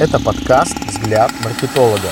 Это подкаст «Взгляд маркетолога».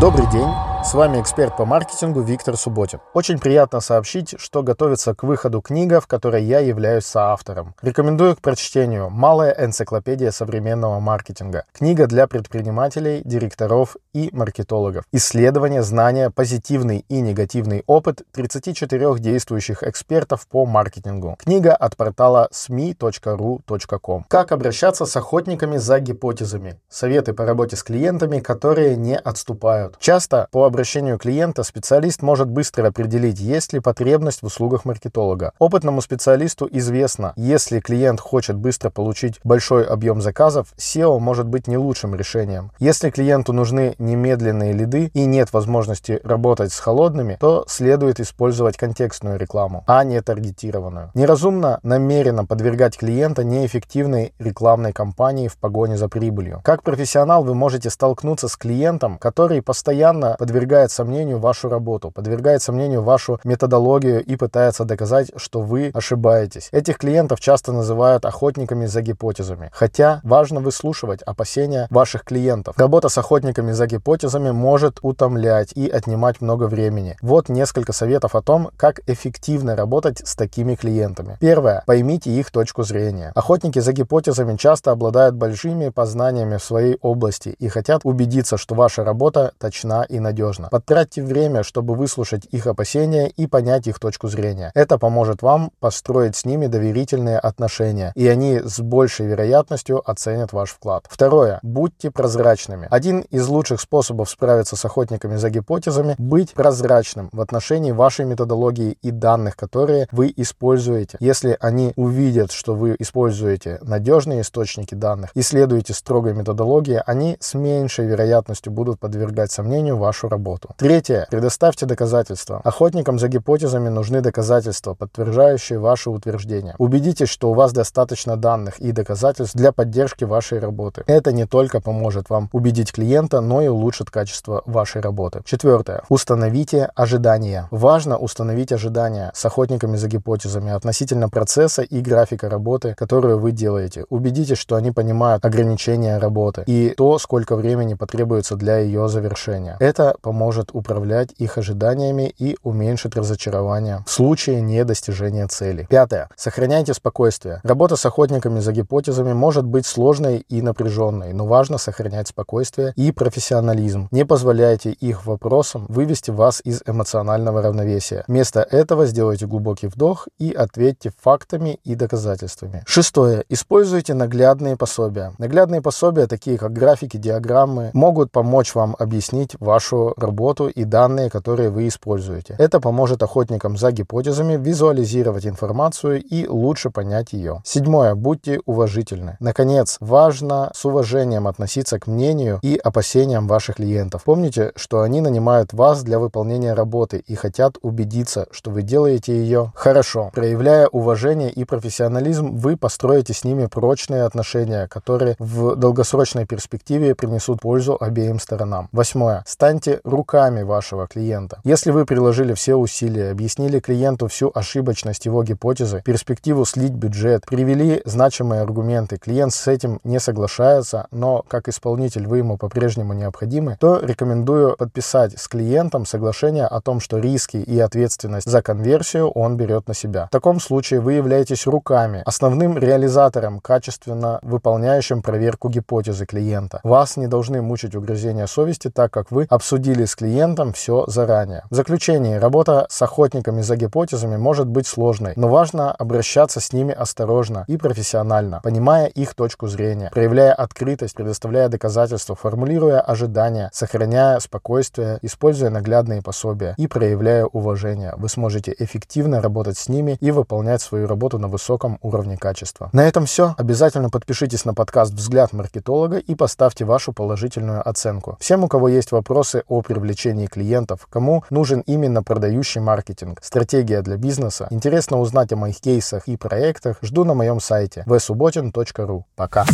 Добрый день. С вами эксперт по маркетингу Виктор Субботин. Очень приятно сообщить, что готовится к выходу книга, в которой я являюсь соавтором. Рекомендую к прочтению «Малая энциклопедия современного маркетинга». Книга для предпринимателей, директоров и маркетологов. Исследование, знания, позитивный и негативный опыт 34 действующих экспертов по маркетингу. Книга от портала smi.ru.com. Как обращаться с охотниками за гипотезами. Советы по работе с клиентами, которые не отступают. Часто по обращению клиента специалист может быстро определить, есть ли потребность в услугах маркетолога. Опытному специалисту известно, если клиент хочет быстро получить большой объем заказов, SEO может быть не лучшим решением. Если клиенту нужны немедленные лиды и нет возможности работать с холодными, то следует использовать контекстную рекламу, а не таргетированную. Неразумно намеренно подвергать клиента неэффективной рекламной кампании в погоне за прибылью. Как профессионал вы можете столкнуться с клиентом, который постоянно подвергает подвергает сомнению вашу работу, подвергает сомнению вашу методологию и пытается доказать, что вы ошибаетесь. Этих клиентов часто называют охотниками за гипотезами. Хотя важно выслушивать опасения ваших клиентов. Работа с охотниками за гипотезами может утомлять и отнимать много времени. Вот несколько советов о том, как эффективно работать с такими клиентами. Первое. Поймите их точку зрения. Охотники за гипотезами часто обладают большими познаниями в своей области и хотят убедиться, что ваша работа точна и надежна надежно. Потратьте время, чтобы выслушать их опасения и понять их точку зрения. Это поможет вам построить с ними доверительные отношения, и они с большей вероятностью оценят ваш вклад. Второе. Будьте прозрачными. Один из лучших способов справиться с охотниками за гипотезами – быть прозрачным в отношении вашей методологии и данных, которые вы используете. Если они увидят, что вы используете надежные источники данных и следуете строгой методологии, они с меньшей вероятностью будут подвергать сомнению вашу работу работу. Третье. Предоставьте доказательства. Охотникам за гипотезами нужны доказательства, подтверждающие ваши утверждения. Убедитесь, что у вас достаточно данных и доказательств для поддержки вашей работы. Это не только поможет вам убедить клиента, но и улучшит качество вашей работы. Четвертое. Установите ожидания. Важно установить ожидания с охотниками за гипотезами относительно процесса и графика работы, которую вы делаете. Убедитесь, что они понимают ограничения работы и то, сколько времени потребуется для ее завершения. Это поможет управлять их ожиданиями и уменьшит разочарование в случае недостижения цели. Пятое. Сохраняйте спокойствие. Работа с охотниками за гипотезами может быть сложной и напряженной, но важно сохранять спокойствие и профессионализм. Не позволяйте их вопросам вывести вас из эмоционального равновесия. Вместо этого сделайте глубокий вдох и ответьте фактами и доказательствами. Шестое. Используйте наглядные пособия. Наглядные пособия, такие как графики, диаграммы, могут помочь вам объяснить вашу работу и данные, которые вы используете. Это поможет охотникам за гипотезами визуализировать информацию и лучше понять ее. Седьмое. Будьте уважительны. Наконец, важно с уважением относиться к мнению и опасениям ваших клиентов. Помните, что они нанимают вас для выполнения работы и хотят убедиться, что вы делаете ее хорошо. Проявляя уважение и профессионализм, вы построите с ними прочные отношения, которые в долгосрочной перспективе принесут пользу обеим сторонам. Восьмое. Станьте руками вашего клиента. Если вы приложили все усилия, объяснили клиенту всю ошибочность его гипотезы, перспективу слить бюджет, привели значимые аргументы, клиент с этим не соглашается, но как исполнитель вы ему по-прежнему необходимы, то рекомендую подписать с клиентом соглашение о том, что риски и ответственность за конверсию он берет на себя. В таком случае вы являетесь руками, основным реализатором, качественно выполняющим проверку гипотезы клиента. Вас не должны мучить угрызения совести, так как вы обсудили обсудили с клиентом все заранее. В заключение, работа с охотниками за гипотезами может быть сложной, но важно обращаться с ними осторожно и профессионально, понимая их точку зрения, проявляя открытость, предоставляя доказательства, формулируя ожидания, сохраняя спокойствие, используя наглядные пособия и проявляя уважение. Вы сможете эффективно работать с ними и выполнять свою работу на высоком уровне качества. На этом все. Обязательно подпишитесь на подкаст «Взгляд маркетолога» и поставьте вашу положительную оценку. Всем, у кого есть вопросы привлечении клиентов, кому нужен именно продающий маркетинг, стратегия для бизнеса. Интересно узнать о моих кейсах и проектах. Жду на моем сайте vsubotin.ru. Пока.